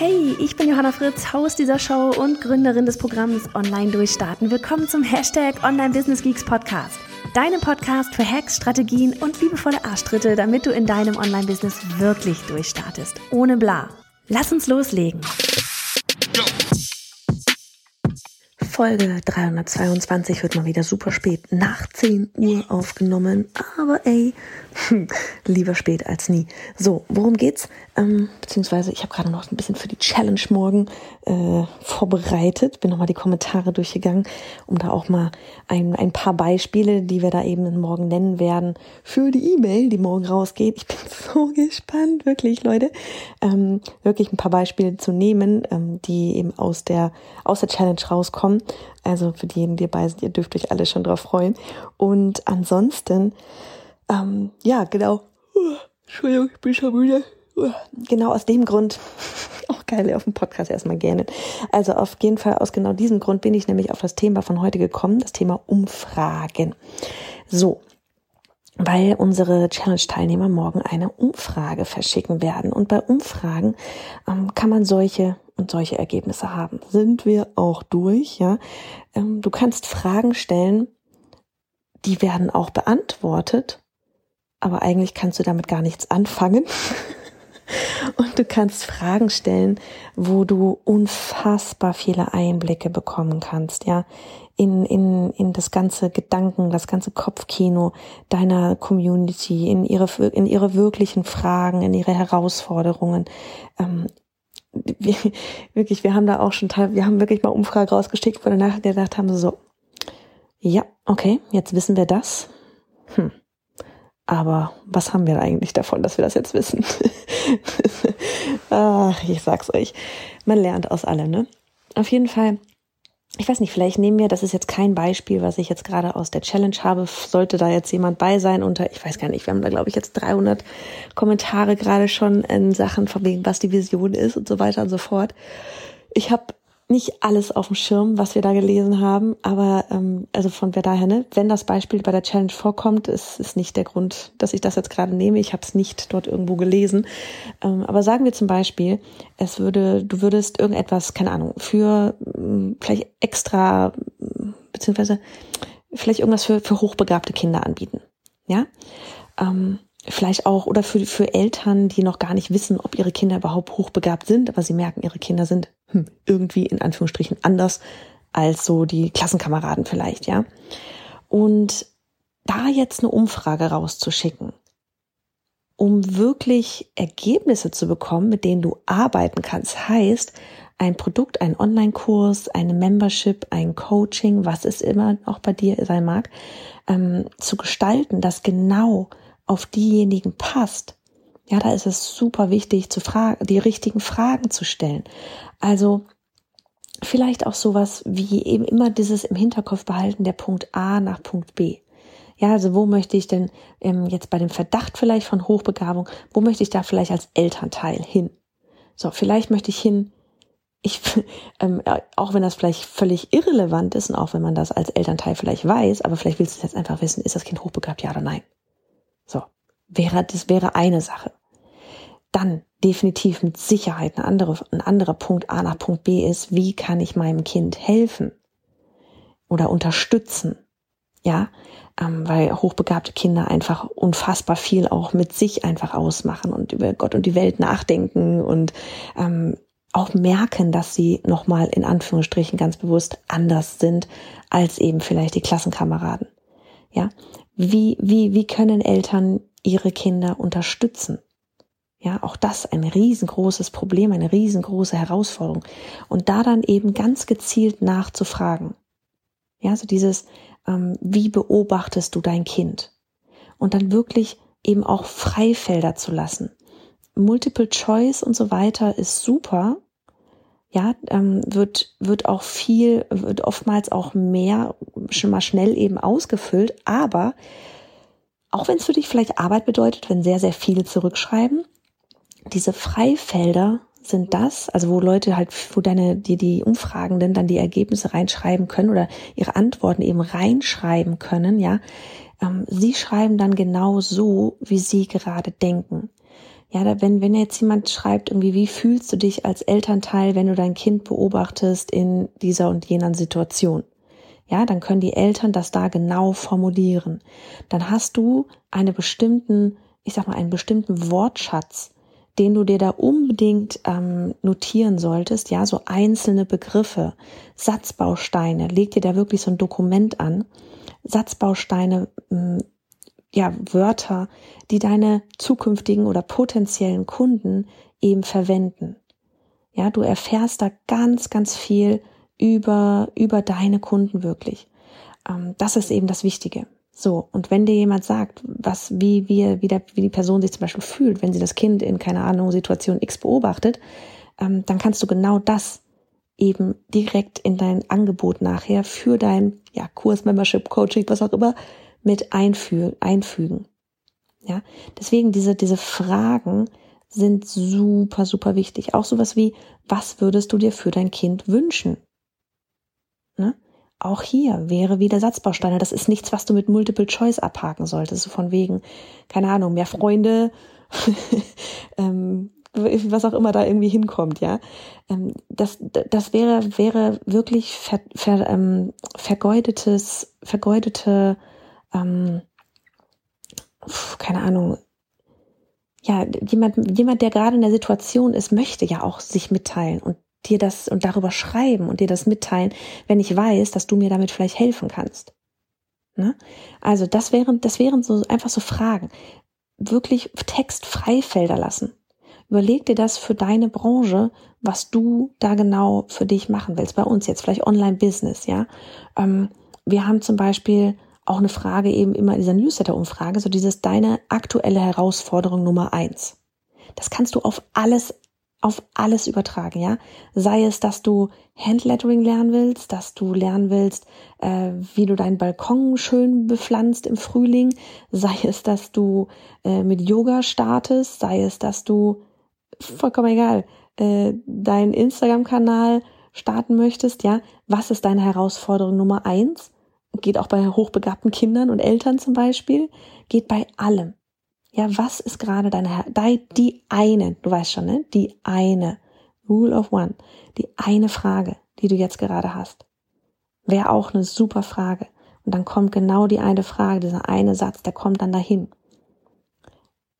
Hey, ich bin Johanna Fritz, Haus dieser Show und Gründerin des Programms Online Durchstarten. Willkommen zum Hashtag Online Business Geeks Podcast. Deinem Podcast für Hacks, Strategien und liebevolle Arschtritte, damit du in deinem Online-Business wirklich durchstartest. Ohne bla. Lass uns loslegen. Folge 322 wird mal wieder super spät nach 10 Uhr aufgenommen. Aber ey, lieber spät als nie. So, worum geht's? Ähm, beziehungsweise ich habe gerade noch ein bisschen für die Challenge morgen äh, vorbereitet. Bin nochmal die Kommentare durchgegangen, um da auch mal ein, ein paar Beispiele, die wir da eben morgen nennen werden, für die E-Mail, die morgen rausgeht. Ich bin so gespannt, wirklich, Leute. Ähm, wirklich ein paar Beispiele zu nehmen, ähm, die eben aus der, aus der Challenge rauskommen. Also für diejenigen, die dabei sind, ihr dürft euch alle schon drauf freuen. Und ansonsten, ähm, ja, genau. Entschuldigung, ich bin schon müde. Genau aus dem Grund, auch geil, auf dem Podcast erstmal gerne. Also auf jeden Fall aus genau diesem Grund bin ich nämlich auf das Thema von heute gekommen, das Thema Umfragen. So, weil unsere Challenge-Teilnehmer morgen eine Umfrage verschicken werden. Und bei Umfragen ähm, kann man solche und solche Ergebnisse haben. Sind wir auch durch, ja? Ähm, du kannst Fragen stellen, die werden auch beantwortet, aber eigentlich kannst du damit gar nichts anfangen. Und du kannst Fragen stellen, wo du unfassbar viele Einblicke bekommen kannst, ja, in, in, in das ganze Gedanken, das ganze Kopfkino deiner Community, in ihre, in ihre wirklichen Fragen, in ihre Herausforderungen. Ähm, wir, wirklich, wir haben da auch schon wir haben wirklich mal Umfrage rausgeschickt, wo danach gedacht haben, so, ja, okay, jetzt wissen wir das. Hm. Aber was haben wir eigentlich davon, dass wir das jetzt wissen? Ach, ich sag's euch. Man lernt aus allem, ne? Auf jeden Fall ich weiß nicht, vielleicht nehmen wir, das ist jetzt kein Beispiel, was ich jetzt gerade aus der Challenge habe, sollte da jetzt jemand bei sein unter, ich weiß gar nicht, wir haben da glaube ich jetzt 300 Kommentare gerade schon in Sachen von wegen, was die Vision ist und so weiter und so fort. Ich habe nicht alles auf dem Schirm, was wir da gelesen haben, aber ähm, also von wer daher, ne, wenn das Beispiel bei der Challenge vorkommt, ist, ist nicht der Grund, dass ich das jetzt gerade nehme. Ich habe es nicht dort irgendwo gelesen. Ähm, aber sagen wir zum Beispiel, es würde, du würdest irgendetwas, keine Ahnung, für ähm, vielleicht extra, beziehungsweise vielleicht irgendwas für, für hochbegabte Kinder anbieten. Ja. Ähm, vielleicht auch oder für, für Eltern, die noch gar nicht wissen, ob ihre Kinder überhaupt hochbegabt sind, aber sie merken, ihre Kinder sind hm, irgendwie in Anführungsstrichen anders als so die Klassenkameraden vielleicht, ja. Und da jetzt eine Umfrage rauszuschicken, um wirklich Ergebnisse zu bekommen, mit denen du arbeiten kannst, heißt, ein Produkt, ein Online-Kurs, eine Membership, ein Coaching, was es immer auch bei dir sein mag, ähm, zu gestalten, das genau auf diejenigen passt, ja, da ist es super wichtig, zu fragen, die richtigen Fragen zu stellen. Also vielleicht auch sowas wie eben immer dieses im Hinterkopf behalten, der Punkt A nach Punkt B. Ja, also wo möchte ich denn ähm, jetzt bei dem Verdacht vielleicht von Hochbegabung, wo möchte ich da vielleicht als Elternteil hin? So, vielleicht möchte ich hin, ich, ähm, auch wenn das vielleicht völlig irrelevant ist und auch wenn man das als Elternteil vielleicht weiß, aber vielleicht willst du jetzt einfach wissen, ist das Kind hochbegabt, ja oder nein? So, wäre, das wäre eine Sache. Dann definitiv mit Sicherheit eine andere, ein anderer Punkt A nach Punkt B ist, wie kann ich meinem Kind helfen oder unterstützen? Ja, ähm, weil hochbegabte Kinder einfach unfassbar viel auch mit sich einfach ausmachen und über Gott und die Welt nachdenken und ähm, auch merken, dass sie nochmal in Anführungsstrichen ganz bewusst anders sind als eben vielleicht die Klassenkameraden. Ja, wie, wie, wie können Eltern ihre Kinder unterstützen? Ja, auch das ein riesengroßes Problem, eine riesengroße Herausforderung. Und da dann eben ganz gezielt nachzufragen. Ja, so dieses, ähm, wie beobachtest du dein Kind? Und dann wirklich eben auch Freifelder zu lassen. Multiple Choice und so weiter ist super, ja, ähm, wird, wird auch viel, wird oftmals auch mehr schon mal schnell eben ausgefüllt. Aber auch wenn es für dich vielleicht Arbeit bedeutet, wenn sehr, sehr viele zurückschreiben, diese Freifelder sind das, also wo Leute halt, wo deine, die, die Umfragenden dann die Ergebnisse reinschreiben können oder ihre Antworten eben reinschreiben können, ja. Ähm, sie schreiben dann genau so, wie sie gerade denken. Ja, da, wenn, wenn jetzt jemand schreibt, irgendwie, wie fühlst du dich als Elternteil, wenn du dein Kind beobachtest in dieser und jener Situation? Ja, dann können die Eltern das da genau formulieren. Dann hast du einen bestimmten, ich sag mal, einen bestimmten Wortschatz, den du dir da unbedingt ähm, notieren solltest, ja, so einzelne Begriffe, Satzbausteine, leg dir da wirklich so ein Dokument an, Satzbausteine, ähm, ja, Wörter, die deine zukünftigen oder potenziellen Kunden eben verwenden. Ja, du erfährst da ganz, ganz viel über, über deine Kunden wirklich. Ähm, das ist eben das Wichtige. So, und wenn dir jemand sagt, was, wie, wie, wie, der, wie die Person sich zum Beispiel fühlt, wenn sie das Kind in, keine Ahnung, Situation X beobachtet, ähm, dann kannst du genau das eben direkt in dein Angebot nachher für dein ja, Kurs, Membership, Coaching, was auch immer, mit einfü einfügen. Ja, deswegen diese, diese Fragen sind super, super wichtig. Auch sowas wie, was würdest du dir für dein Kind wünschen? Ne? Auch hier wäre wieder Satzbausteine. Das ist nichts, was du mit Multiple Choice abhaken solltest. So von wegen, keine Ahnung, mehr Freunde, ähm, was auch immer da irgendwie hinkommt, ja. Ähm, das, das wäre, wäre wirklich ver, ver, ähm, vergeudetes, vergeudete, ähm, keine Ahnung, ja, jemand, jemand, der gerade in der Situation ist, möchte ja auch sich mitteilen und dir das und darüber schreiben und dir das mitteilen, wenn ich weiß, dass du mir damit vielleicht helfen kannst. Ne? Also das wären, das wären so einfach so Fragen. Wirklich Textfreifelder lassen. Überleg dir das für deine Branche, was du da genau für dich machen willst. Bei uns jetzt vielleicht Online-Business, ja. Ähm, wir haben zum Beispiel auch eine Frage eben immer in dieser Newsletter-Umfrage, so dieses deine aktuelle Herausforderung Nummer eins. Das kannst du auf alles auf alles übertragen, ja. Sei es, dass du Handlettering lernen willst, dass du lernen willst, äh, wie du deinen Balkon schön bepflanzt im Frühling, sei es, dass du äh, mit Yoga startest, sei es, dass du vollkommen egal, äh, deinen Instagram-Kanal starten möchtest, ja. Was ist deine Herausforderung Nummer eins? Geht auch bei hochbegabten Kindern und Eltern zum Beispiel. Geht bei allem. Ja, was ist gerade deine, die eine, du weißt schon, ne? Die eine, Rule of One, die eine Frage, die du jetzt gerade hast. Wäre auch eine super Frage. Und dann kommt genau die eine Frage, dieser eine Satz, der kommt dann dahin.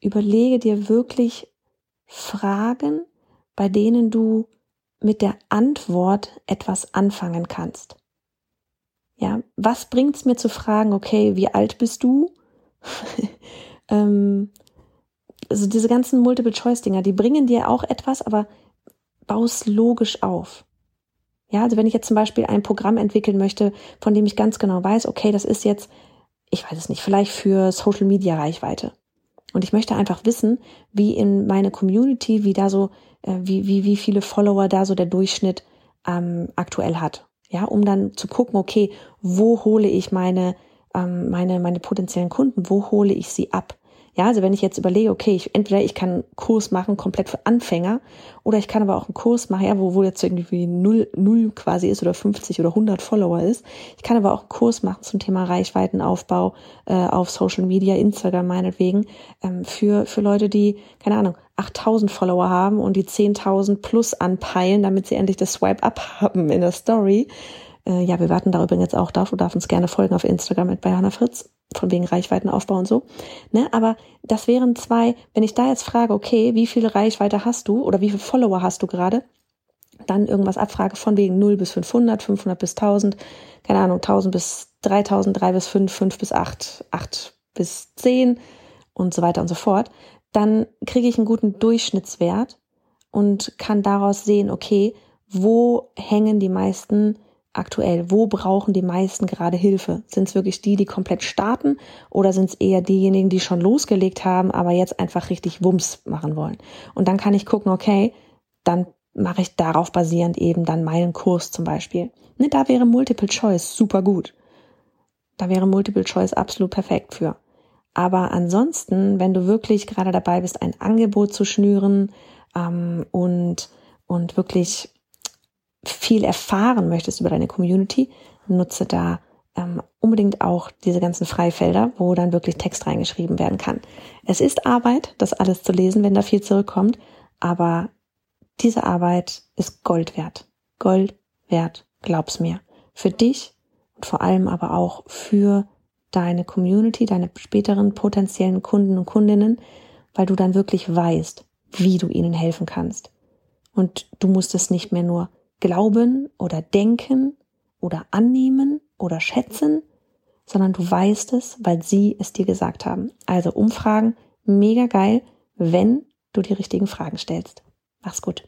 Überlege dir wirklich Fragen, bei denen du mit der Antwort etwas anfangen kannst. Ja, was bringt's mir zu fragen, okay, wie alt bist du? ähm, also diese ganzen Multiple-Choice-Dinger, die bringen dir auch etwas, aber baust logisch auf. Ja, also wenn ich jetzt zum Beispiel ein Programm entwickeln möchte, von dem ich ganz genau weiß, okay, das ist jetzt, ich weiß es nicht, vielleicht für Social Media Reichweite. Und ich möchte einfach wissen, wie in meine Community, wie da so, äh, wie, wie, wie viele Follower da so der Durchschnitt ähm, aktuell hat. Ja, um dann zu gucken, okay, wo hole ich meine, ähm, meine, meine potenziellen Kunden, wo hole ich sie ab? Ja, also wenn ich jetzt überlege, okay, ich, entweder ich kann einen Kurs machen, komplett für Anfänger, oder ich kann aber auch einen Kurs machen, ja, wo, wo jetzt irgendwie null, null quasi ist oder 50 oder 100 Follower ist. Ich kann aber auch einen Kurs machen zum Thema Reichweitenaufbau äh, auf Social Media, Instagram meinetwegen, ähm, für, für Leute, die, keine Ahnung, 8000 Follower haben und die 10.000 plus anpeilen, damit sie endlich das Swipe-Up haben in der Story. Äh, ja, wir warten da übrigens auch drauf. Du darfst uns gerne folgen auf Instagram mit Hannah Fritz von wegen Reichweitenaufbau und so. Ne? Aber das wären zwei, wenn ich da jetzt frage, okay, wie viel Reichweite hast du oder wie viele Follower hast du gerade? Dann irgendwas abfrage von wegen 0 bis 500, 500 bis 1000, keine Ahnung, 1000 bis 3000, 3 bis 5, 5 bis 8, 8 bis 10 und so weiter und so fort. Dann kriege ich einen guten Durchschnittswert und kann daraus sehen, okay, wo hängen die meisten aktuell? Wo brauchen die meisten gerade Hilfe? Sind es wirklich die, die komplett starten oder sind es eher diejenigen, die schon losgelegt haben, aber jetzt einfach richtig Wumms machen wollen? Und dann kann ich gucken, okay, dann mache ich darauf basierend eben dann meinen Kurs zum Beispiel. Ne, da wäre Multiple Choice super gut. Da wäre Multiple Choice absolut perfekt für. Aber ansonsten, wenn du wirklich gerade dabei bist, ein Angebot zu schnüren ähm, und, und wirklich viel erfahren möchtest über deine Community, nutze da ähm, unbedingt auch diese ganzen Freifelder, wo dann wirklich Text reingeschrieben werden kann. Es ist Arbeit, das alles zu lesen, wenn da viel zurückkommt, aber diese Arbeit ist Gold wert. Gold wert, glaub's mir. Für dich und vor allem aber auch für deine Community, deine späteren potenziellen Kunden und Kundinnen, weil du dann wirklich weißt, wie du ihnen helfen kannst. Und du musst es nicht mehr nur glauben oder denken oder annehmen oder schätzen, sondern du weißt es, weil sie es dir gesagt haben. Also Umfragen, mega geil, wenn du die richtigen Fragen stellst. Mach's gut.